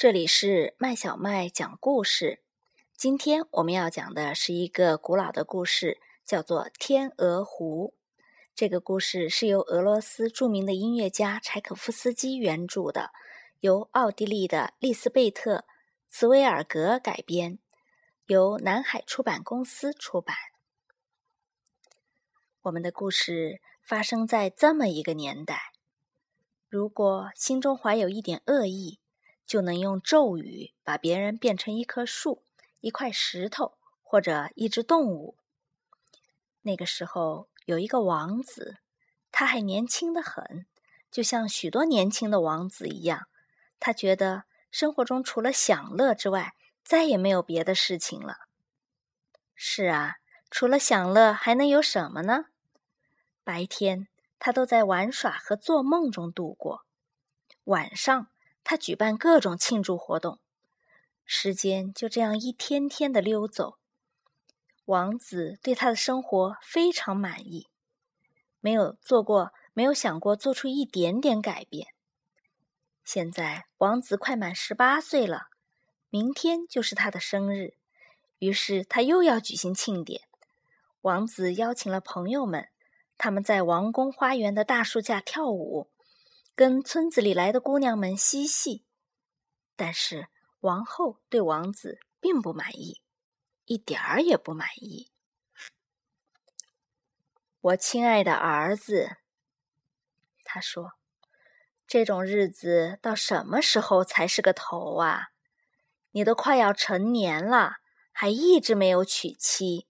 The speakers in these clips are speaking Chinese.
这里是麦小麦讲故事。今天我们要讲的是一个古老的故事，叫做《天鹅湖》。这个故事是由俄罗斯著名的音乐家柴可夫斯基原著的，由奥地利的利斯贝特·茨维尔格改编，由南海出版公司出版。我们的故事发生在这么一个年代：如果心中怀有一点恶意，就能用咒语把别人变成一棵树、一块石头或者一只动物。那个时候有一个王子，他还年轻的很，就像许多年轻的王子一样。他觉得生活中除了享乐之外，再也没有别的事情了。是啊，除了享乐还能有什么呢？白天他都在玩耍和做梦中度过，晚上。他举办各种庆祝活动，时间就这样一天天的溜走。王子对他的生活非常满意，没有做过，没有想过做出一点点改变。现在王子快满十八岁了，明天就是他的生日，于是他又要举行庆典。王子邀请了朋友们，他们在王宫花园的大树下跳舞。跟村子里来的姑娘们嬉戏，但是王后对王子并不满意，一点儿也不满意。我亲爱的儿子，他说：“这种日子到什么时候才是个头啊？你都快要成年了，还一直没有娶妻。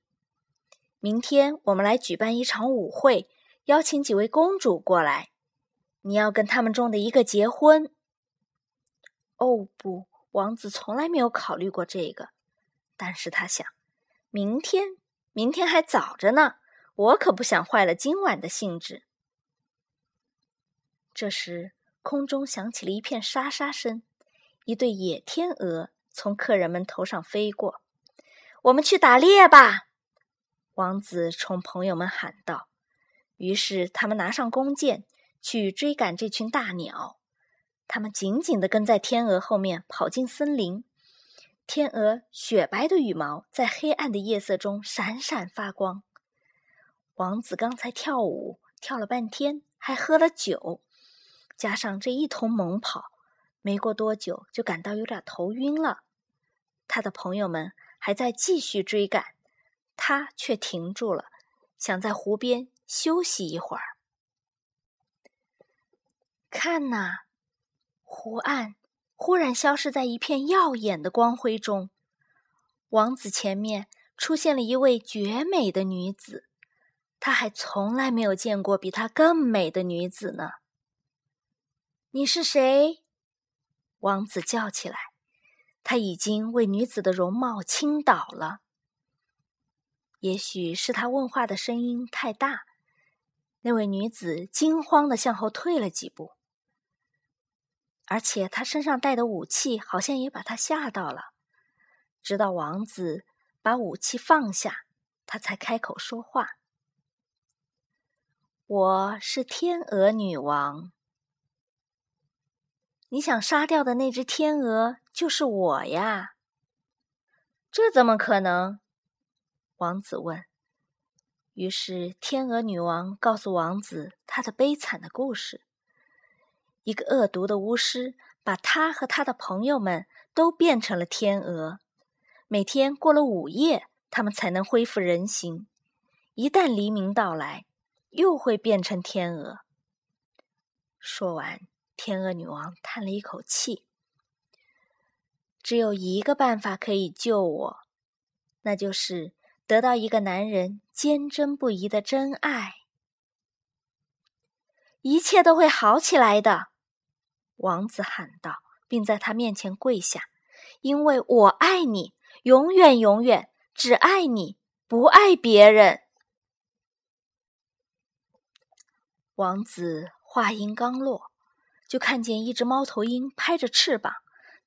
明天我们来举办一场舞会，邀请几位公主过来。”你要跟他们中的一个结婚？哦不，王子从来没有考虑过这个。但是他想，明天，明天还早着呢，我可不想坏了今晚的兴致。这时，空中响起了一片沙沙声，一对野天鹅从客人们头上飞过。我们去打猎吧！王子冲朋友们喊道。于是，他们拿上弓箭。去追赶这群大鸟，它们紧紧地跟在天鹅后面跑进森林。天鹅雪白的羽毛在黑暗的夜色中闪闪发光。王子刚才跳舞跳了半天，还喝了酒，加上这一通猛跑，没过多久就感到有点头晕了。他的朋友们还在继续追赶，他却停住了，想在湖边休息一会儿。看呐，湖岸忽然消失在一片耀眼的光辉中。王子前面出现了一位绝美的女子，他还从来没有见过比她更美的女子呢。你是谁？王子叫起来。他已经为女子的容貌倾倒了。也许是他问话的声音太大，那位女子惊慌的向后退了几步。而且他身上带的武器好像也把他吓到了，直到王子把武器放下，他才开口说话：“我是天鹅女王，你想杀掉的那只天鹅就是我呀。”这怎么可能？王子问。于是天鹅女王告诉王子她的悲惨的故事。一个恶毒的巫师把他和他的朋友们都变成了天鹅，每天过了午夜，他们才能恢复人形。一旦黎明到来，又会变成天鹅。说完，天鹅女王叹了一口气：“只有一个办法可以救我，那就是得到一个男人坚贞不移的真爱。一切都会好起来的。”王子喊道，并在他面前跪下，因为我爱你，永远永远只爱你，不爱别人。王子话音刚落，就看见一只猫头鹰拍着翅膀，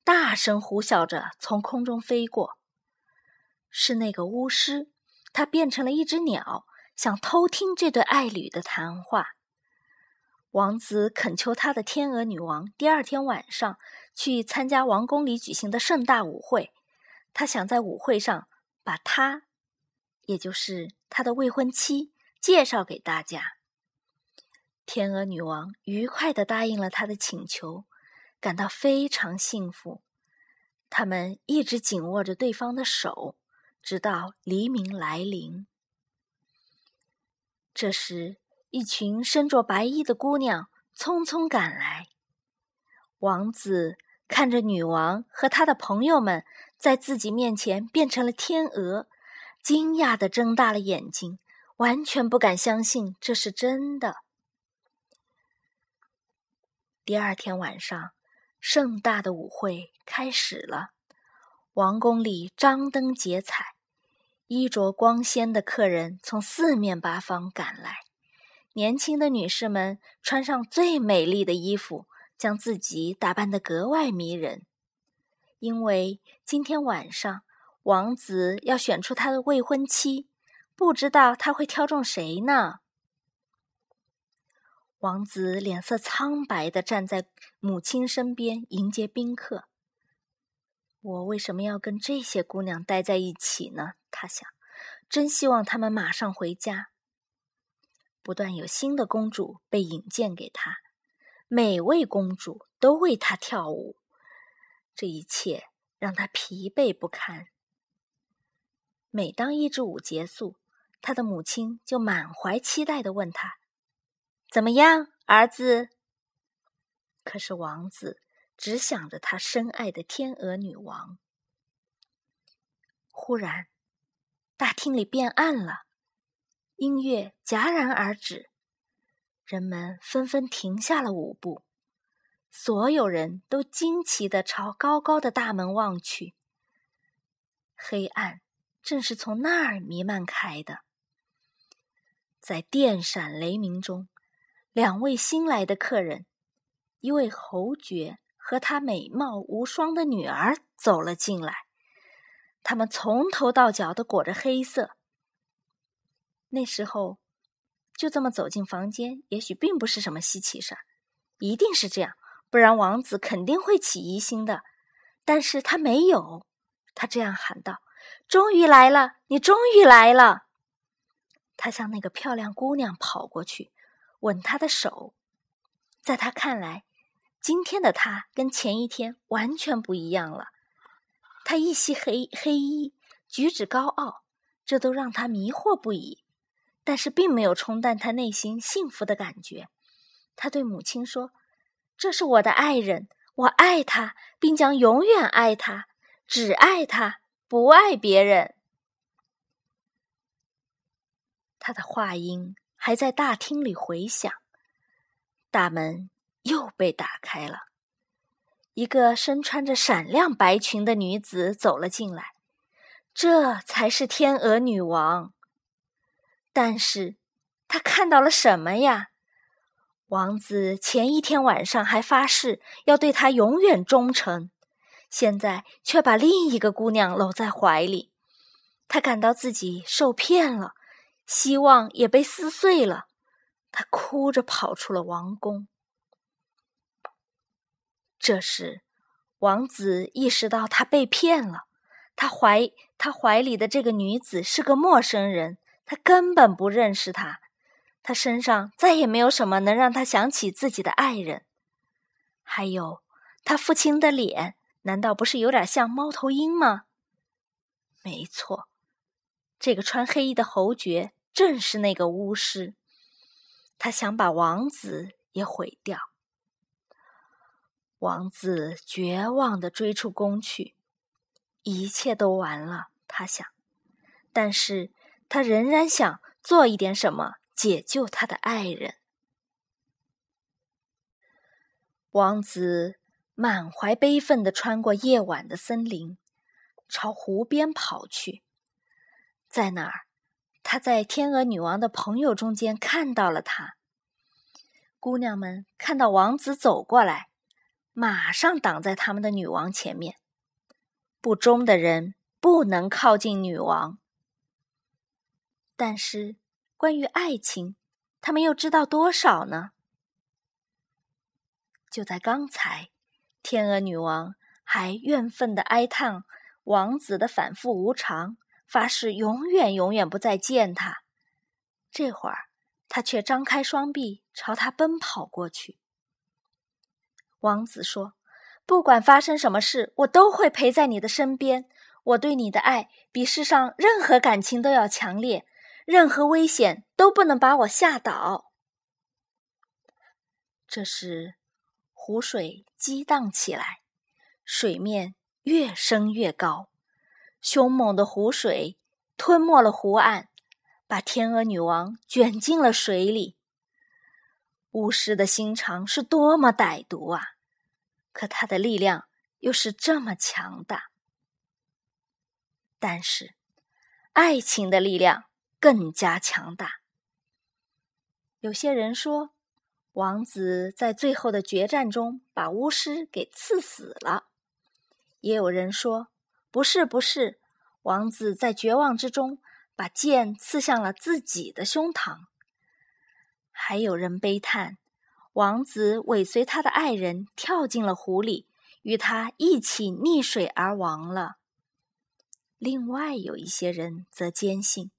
大声呼啸着从空中飞过。是那个巫师，他变成了一只鸟，想偷听这对爱侣的谈话。王子恳求他的天鹅女王，第二天晚上去参加王宫里举行的盛大舞会。他想在舞会上把他，也就是他的未婚妻，介绍给大家。天鹅女王愉快地答应了他的请求，感到非常幸福。他们一直紧握着对方的手，直到黎明来临。这时，一群身着白衣的姑娘匆匆赶来。王子看着女王和他的朋友们在自己面前变成了天鹅，惊讶地睁大了眼睛，完全不敢相信这是真的。第二天晚上，盛大的舞会开始了。王宫里张灯结彩，衣着光鲜的客人从四面八方赶来。年轻的女士们穿上最美丽的衣服，将自己打扮得格外迷人。因为今天晚上，王子要选出他的未婚妻，不知道他会挑中谁呢？王子脸色苍白的站在母亲身边迎接宾客。我为什么要跟这些姑娘待在一起呢？他想，真希望她们马上回家。不断有新的公主被引荐给他，每位公主都为他跳舞，这一切让他疲惫不堪。每当一支舞结束，他的母亲就满怀期待的问他。怎么样，儿子？可是王子只想着他深爱的天鹅女王。忽然，大厅里变暗了，音乐戛然而止，人们纷纷停下了舞步，所有人都惊奇的朝高高的大门望去。黑暗正是从那儿弥漫开的，在电闪雷鸣中。两位新来的客人，一位侯爵和他美貌无双的女儿走了进来。他们从头到脚都裹着黑色。那时候，就这么走进房间，也许并不是什么稀奇事儿。一定是这样，不然王子肯定会起疑心的。但是他没有，他这样喊道：“终于来了，你终于来了！”他向那个漂亮姑娘跑过去。吻她的手，在他看来，今天的他跟前一天完全不一样了。他一袭黑黑衣，举止高傲，这都让他迷惑不已。但是并没有冲淡他内心幸福的感觉。他对母亲说：“这是我的爱人，我爱他，并将永远爱他，只爱他，不爱别人。”他的话音。还在大厅里回响，大门又被打开了，一个身穿着闪亮白裙的女子走了进来，这才是天鹅女王。但是，他看到了什么呀？王子前一天晚上还发誓要对她永远忠诚，现在却把另一个姑娘搂在怀里，他感到自己受骗了。希望也被撕碎了，他哭着跑出了王宫。这时，王子意识到他被骗了。他怀他怀里的这个女子是个陌生人，他根本不认识他。他身上再也没有什么能让他想起自己的爱人。还有，他父亲的脸，难道不是有点像猫头鹰吗？没错。这个穿黑衣的侯爵正是那个巫师，他想把王子也毁掉。王子绝望的追出宫去，一切都完了。他想，但是他仍然想做一点什么解救他的爱人。王子满怀悲愤地穿过夜晚的森林，朝湖边跑去。在哪儿？他在天鹅女王的朋友中间看到了她。姑娘们看到王子走过来，马上挡在他们的女王前面。不忠的人不能靠近女王。但是，关于爱情，他们又知道多少呢？就在刚才，天鹅女王还怨愤的哀叹王子的反复无常，发誓永远永远不再见他。这会儿，他却张开双臂朝他奔跑过去。王子说：“不管发生什么事，我都会陪在你的身边。我对你的爱比世上任何感情都要强烈，任何危险都不能把我吓倒。”这时，湖水激荡起来，水面越升越高，凶猛的湖水吞没了湖岸，把天鹅女王卷进了水里。巫师的心肠是多么歹毒啊！可他的力量又是这么强大。但是，爱情的力量更加强大。有些人说。王子在最后的决战中把巫师给刺死了，也有人说不是，不是，王子在绝望之中把剑刺向了自己的胸膛。还有人悲叹，王子尾随他的爱人跳进了湖里，与他一起溺水而亡了。另外有一些人则坚信，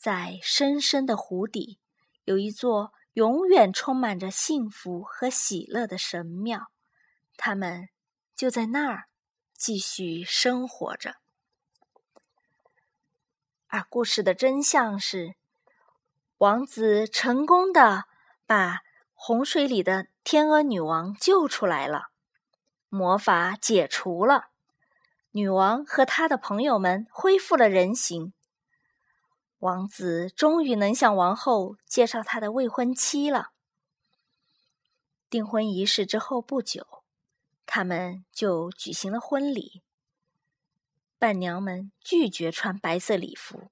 在深深的湖底有一座。永远充满着幸福和喜乐的神庙，他们就在那儿继续生活着。而故事的真相是，王子成功的把洪水里的天鹅女王救出来了，魔法解除了，女王和她的朋友们恢复了人形。王子终于能向王后介绍他的未婚妻了。订婚仪式之后不久，他们就举行了婚礼。伴娘们拒绝穿白色礼服，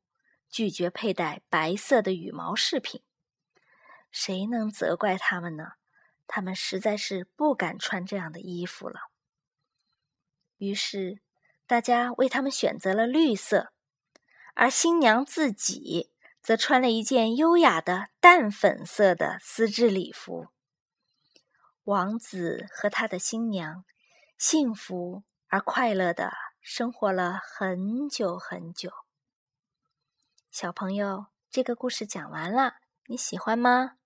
拒绝佩戴白色的羽毛饰品。谁能责怪他们呢？他们实在是不敢穿这样的衣服了。于是，大家为他们选择了绿色。而新娘自己则穿了一件优雅的淡粉色的丝质礼服。王子和他的新娘幸福而快乐的生活了很久很久。小朋友，这个故事讲完了，你喜欢吗？